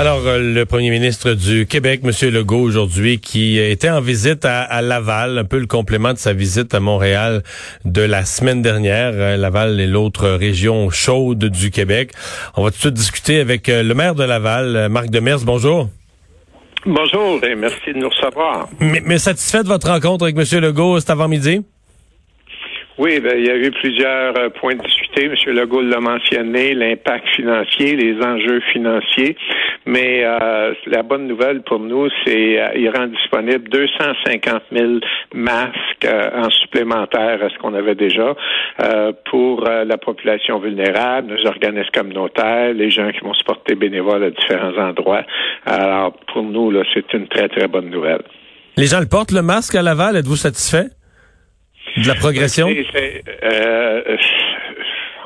Alors, euh, le premier ministre du Québec, M. Legault, aujourd'hui, qui était en visite à, Laval, un peu le complément de sa visite à Montréal de la semaine dernière. Euh, Laval est l'autre région chaude du Québec. On va tout de suite discuter avec euh, le maire de Laval, Marc Demers. Bonjour. Bonjour et merci de nous recevoir. Mais, mais satisfait de votre rencontre avec M. Legault cet avant-midi? Oui, ben, il y a eu plusieurs euh, points de discuter. M. Legault l'a mentionné, l'impact financier, les enjeux financiers. Mais euh, la bonne nouvelle pour nous, c'est euh, il rend disponible 250 000 masques en supplémentaire à ce qu'on avait déjà pour la population vulnérable, nos organismes communautaires, les gens qui vont se porter bénévoles à différents endroits. Alors, pour nous, là, c'est une très, très bonne nouvelle. Les gens le portent, le masque à Laval. Êtes-vous satisfait? De la progression? Euh,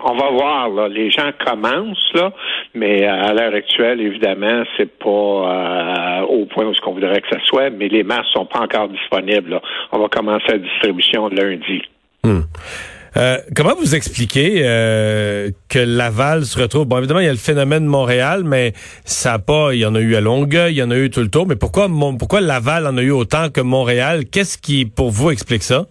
on va voir, là. Les gens commencent, là, mais à l'heure actuelle, évidemment, c'est pas euh, au point où ce qu'on voudrait que ça soit, mais les masques sont pas encore disponibles. On va commencer la distribution lundi. Hmm. Euh, comment vous expliquez que Laval se retrouve? Bon, évidemment, il y a le phénomène de Montréal, mais ça a pas. Il y en a eu à Longueuil, il y en a eu tout le tour. Mais pourquoi, pourquoi Laval en a eu autant que Montréal? Qu'est-ce qui, pour vous, explique ça?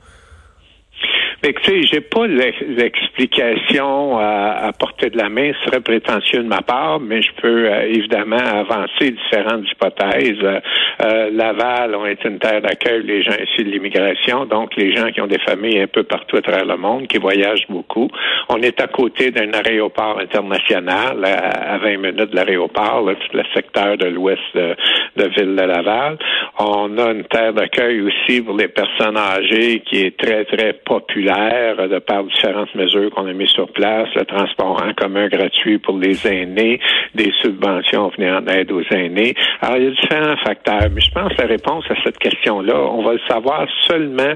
Écoutez, j'ai pas l'explication à, portée de la main, ce serait prétentieux de ma part, mais je peux euh, évidemment avancer différentes hypothèses. Euh, euh, Laval ont été une terre d'accueil les gens issus de l'immigration, donc les gens qui ont des familles un peu partout à travers le monde, qui voyagent beaucoup. On est à côté d'un aéroport international à, 20 minutes de l'aéroport, tout le secteur de l'ouest de, de ville de Laval. On a une terre d'accueil aussi pour les personnes âgées qui est très, très populaire de par différentes mesures qu'on a mises sur place, le transport en commun gratuit pour les aînés, des subventions venant en aide aux aînés. Alors, il y a différents facteurs, mais je pense que la réponse à cette question-là, on va le savoir seulement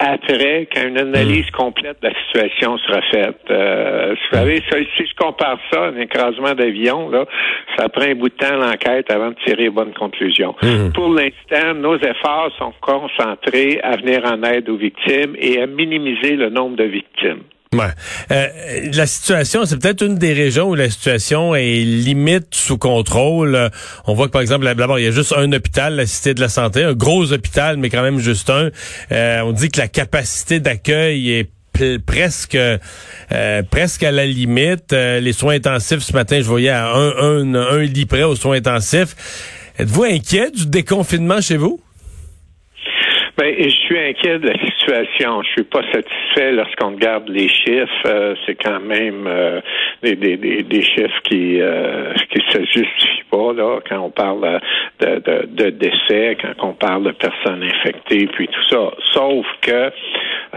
après qu'une analyse hmm. complète de la situation sera faite. Euh, vous savez, si je compare ça à un écrasement d'avion, là, ça prend un bout de temps l'enquête avant de tirer une bonne conclusion. Hmm. Pour l'instant, nos efforts sont concentrés à venir en aide aux victimes et à minimiser le nombre de victimes. Ouais. Euh, la situation, c'est peut-être une des régions où la situation est limite sous contrôle. On voit que, par exemple, d'abord, il y a juste un hôpital, la Cité de la Santé, un gros hôpital, mais quand même juste un. Euh, on dit que la capacité d'accueil est presque euh, presque à la limite. les soins intensifs, ce matin, je voyais à un, un, un lit près aux soins intensifs. Êtes-vous inquiet du déconfinement chez vous? Ben, je suis inquiet de la situation. Je suis pas satisfait lorsqu'on regarde les chiffres. Euh, c'est quand même euh, des, des, des, chiffres qui euh, qui se justifient quand on parle de, de, de, décès, quand on parle de personnes infectées, puis tout ça. Sauf que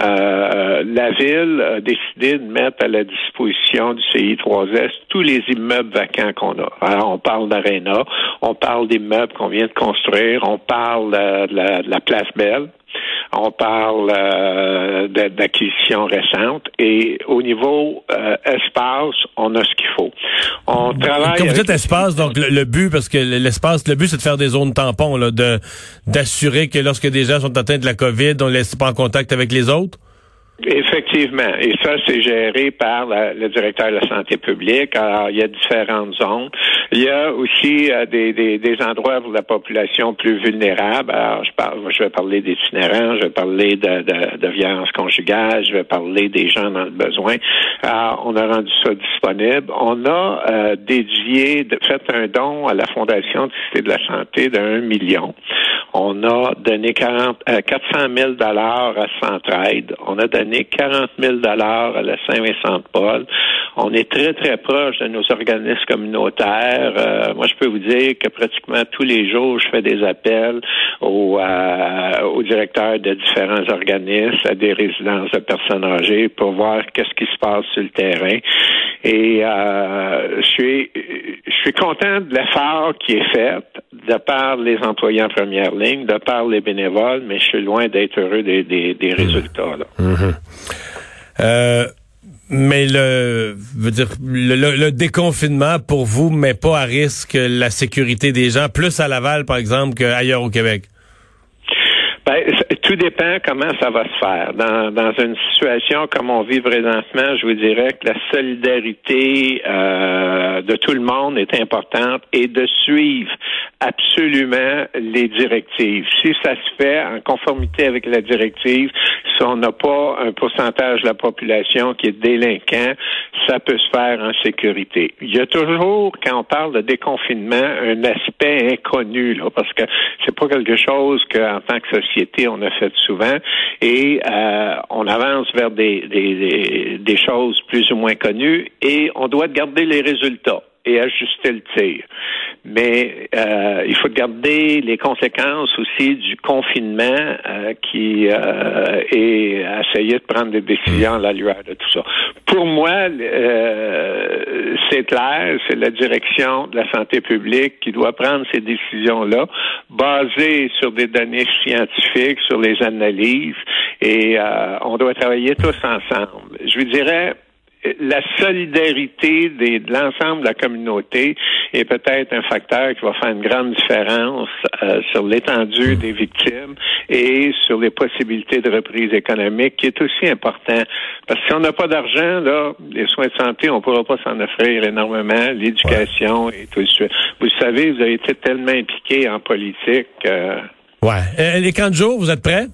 euh, la ville a décidé de mettre à la disposition du CI3S tous les immeubles vacants qu'on a. Alors, on parle d'Arena, on parle d'immeubles qu'on vient de construire, on parle de la, de la place Belle. On parle euh, d'acquisition récente et au niveau euh, espace, on a ce qu'il faut. On travaille. Quand vous dites espace, donc le, but, parce que l'espace, le but, c'est de faire des zones tampons, là, de d'assurer que lorsque des gens sont atteints de la COVID, on ne laisse pas en contact avec les autres? Effectivement. Et ça, c'est géré par le directeur de la santé publique. Alors, il y a différentes zones. Il y a aussi euh, des, des, des, endroits pour la population plus vulnérable. Alors, je, parle, je vais parler des itinérants, je vais parler de, de, de violence conjugale, je vais parler des gens dans le besoin. Alors, on a rendu ça disponible. On a euh, dédié, de, fait un don à la Fondation du Cité de la Santé d'un million. On a donné 40, 400 000 dollars à Centraide. On a donné 40 000 dollars à la Saint-Vincent-de-Paul. On est très, très proche de nos organismes communautaires. Euh, moi, je peux vous dire que pratiquement tous les jours, je fais des appels aux, euh, directeurs de différents organismes, à des résidences de personnes âgées pour voir qu'est-ce qui se passe sur le terrain. Et euh, je suis je suis content de l'effort qui est fait de par les employés en première ligne, de par les bénévoles, mais je suis loin d'être heureux des, des, des résultats. Là. Mhm. Euh, mais le, veut dire, le, le, déconfinement pour vous met pas à risque la sécurité des gens, plus à Laval, par exemple, qu'ailleurs au Québec? Ben, tout dépend comment ça va se faire. Dans, dans une situation comme on vit présentement, je vous dirais que la solidarité euh, de tout le monde est importante et de suivre absolument les directives. Si ça se fait en conformité avec la directive, si on n'a pas un pourcentage de la population qui est délinquant, ça peut se faire en sécurité. Il y a toujours, quand on parle de déconfinement, un aspect inconnu, là, parce que c'est pas quelque chose qu'en tant que société on a fait souvent, et euh, on avance vers des, choses plus ou moins connues, et on doit garder les résultats et ajuster le tir. Mais euh, il faut garder les conséquences aussi du confinement euh, qui euh, et essayer de prendre des décisions à la lueur de tout ça. Pour moi, euh, c'est clair, c'est la direction de la santé publique qui doit prendre ces décisions-là, basées sur des données scientifiques, sur les analyses, et euh, on doit travailler tous ensemble. Je vous dirais, la solidarité des, de l'ensemble de la communauté est peut-être un facteur qui va faire une grande différence euh, sur l'étendue des victimes et sur les possibilités de reprise économique, qui est aussi important. Parce que si on n'a pas d'argent, là, les soins de santé, on ne pourra pas s'en offrir énormément, l'éducation et tout ça. Vous savez, vous avez été tellement impliqué en politique. Euh... Ouais. Euh, les camps de jour, vous êtes prêts?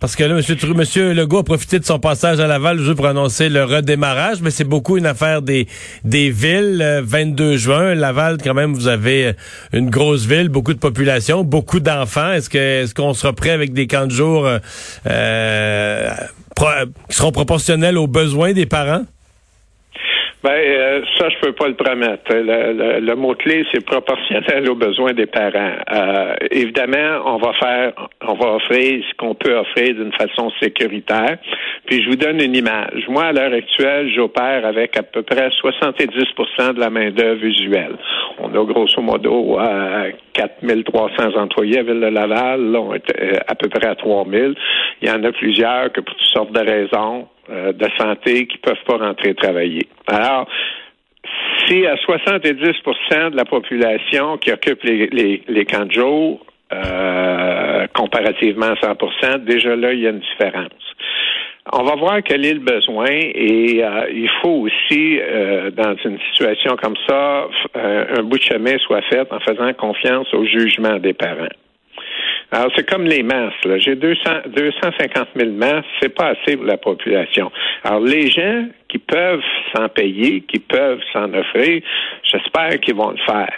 Parce que là, monsieur, monsieur Legault a profité de son passage à Laval pour annoncer le redémarrage, mais c'est beaucoup une affaire des, des villes. 22 juin, Laval, quand même, vous avez une grosse ville, beaucoup de population, beaucoup d'enfants. Est-ce que est-ce qu'on sera prêt avec des camps de jour euh, euh qui seront proportionnels aux besoins des parents? Ben, euh, ça, je peux pas le promettre. Le, le, mot-clé, c'est proportionnel aux besoins des parents. Euh, évidemment, on va faire, on va offrir ce qu'on peut offrir d'une façon sécuritaire. Puis, je vous donne une image. Moi, à l'heure actuelle, j'opère avec à peu près 70% de la main-d'œuvre visuelle. On a grosso modo euh, 4300 employés à Ville de Laval. Là, on est euh, à peu près à 3000. Il y en a plusieurs que pour toutes sortes de raisons, euh, de santé qui peuvent pas rentrer travailler. Alors, si à 70% de la population qui occupe les, les, les camps de jour, euh, comparativement à 100 déjà là, il y a une différence. On va voir quel est le besoin et euh, il faut aussi, dans une situation comme ça, un bout de chemin soit fait en faisant confiance au jugement des parents. Alors, c'est comme les masses. J'ai 200, 250 000 masses, c'est pas assez pour la population. Alors, les gens qui peuvent s'en payer, qui peuvent s'en offrir, j'espère qu'ils vont le faire.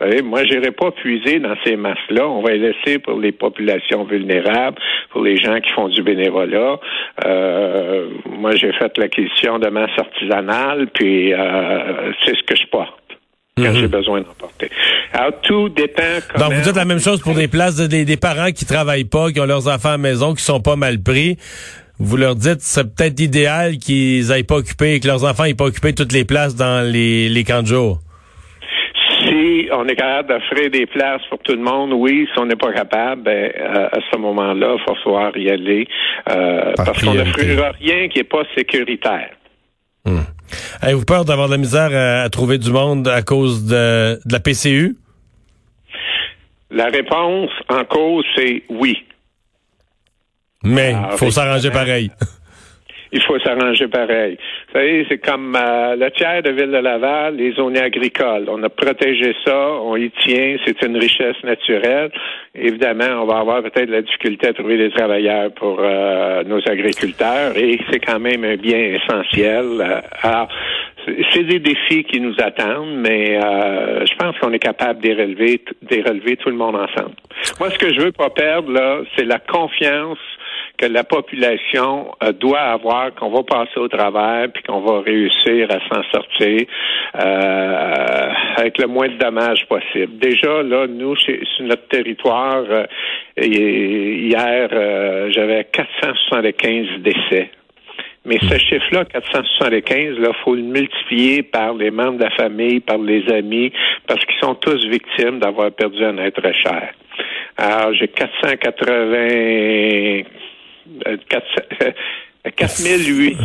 Vous savez, moi, j'irai pas puiser dans ces masses-là. On va les laisser pour les populations vulnérables, pour les gens qui font du bénévolat. Euh, moi, j'ai fait l'acquisition de masses artisanales, puis euh, c'est ce que je porte quand j'ai mhm. besoin d'en porter. Alors, tout dépend comment... Donc, vous dites la même chose pour des places de, des, parents qui travaillent pas, qui ont leurs enfants à la maison, qui sont pas mal pris. Vous leur dites, c'est peut-être idéal qu'ils aillent pas occuper, que leurs enfants aient pas occupé toutes les places dans les, les camps de jour. Si on est capable d'offrir des places pour tout le monde, oui. Si on n'est pas capable, ben, à ce moment-là, il va falloir y aller. Euh, parce qu'on n'offrira rien qui n'est pas sécuritaire. Hmm. Avez-vous peur d'avoir de la misère à, trouver du monde à cause de, la PCU? La réponse en cause, c'est oui. Mais il faut s'arranger pareil. Il faut s'arranger pareil. Vous savez, c'est comme euh, le tiers de Ville de Laval, les zones agricoles. On a protégé ça, on y tient, c'est une richesse naturelle. Évidemment, on va avoir peut-être la difficulté à trouver des travailleurs pour euh, nos agriculteurs et c'est quand même un bien essentiel. Euh, alors, c'est des défis qui nous attendent, mais je pense qu'on est capable de relever, relever tout le monde ensemble. Moi, ce que je veux pas perdre, là, c'est la confiance que la population euh, doit avoir, qu'on va passer au travers, puis qu'on va réussir à s'en sortir euh, avec le moins de dommages possible. Déjà, là, nous, sur notre territoire, euh, hier, j'avais 475 décès. Mais ce hmm. chiffre-là, 475, il faut le multiplier par les membres de la famille, par les amis, parce qu'ils sont tous victimes d'avoir perdu un être cher. Alors, j'ai 480 4800,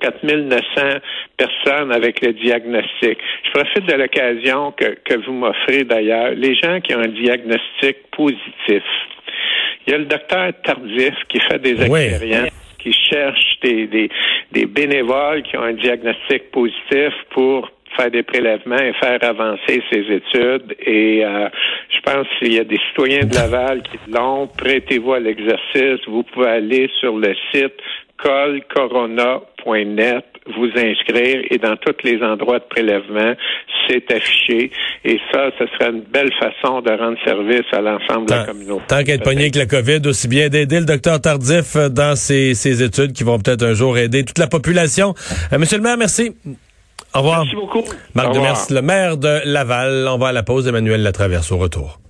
4900 personnes avec le diagnostic. Je profite de l'occasion que, que vous m'offrez d'ailleurs. Les gens qui ont un diagnostic positif, Il y a le docteur Tardif qui fait des expériences. qui cherche des, des, des bénévoles qui ont un diagnostic positif pour faire des prélèvements et faire avancer ses études. Et euh, je pense qu'il y a des citoyens de Laval qui l'ont. Prêtez-vous à l'exercice. Vous pouvez aller sur le site colcorona.net, vous inscrire et dans tous les endroits de prélèvement, c'est affiché. Et ça, ce serait une belle façon de rendre service à l'ensemble de la communauté. Tant qu'être pogné avec la COVID, aussi bien d'aider le docteur Tardif dans ses, ses études qui vont peut-être un jour aider toute la population. Euh, monsieur le maire, merci. Au revoir. Merci beaucoup. Marc Demers, le maire de Laval. On va à la pause. Emmanuel Latraverse au retour.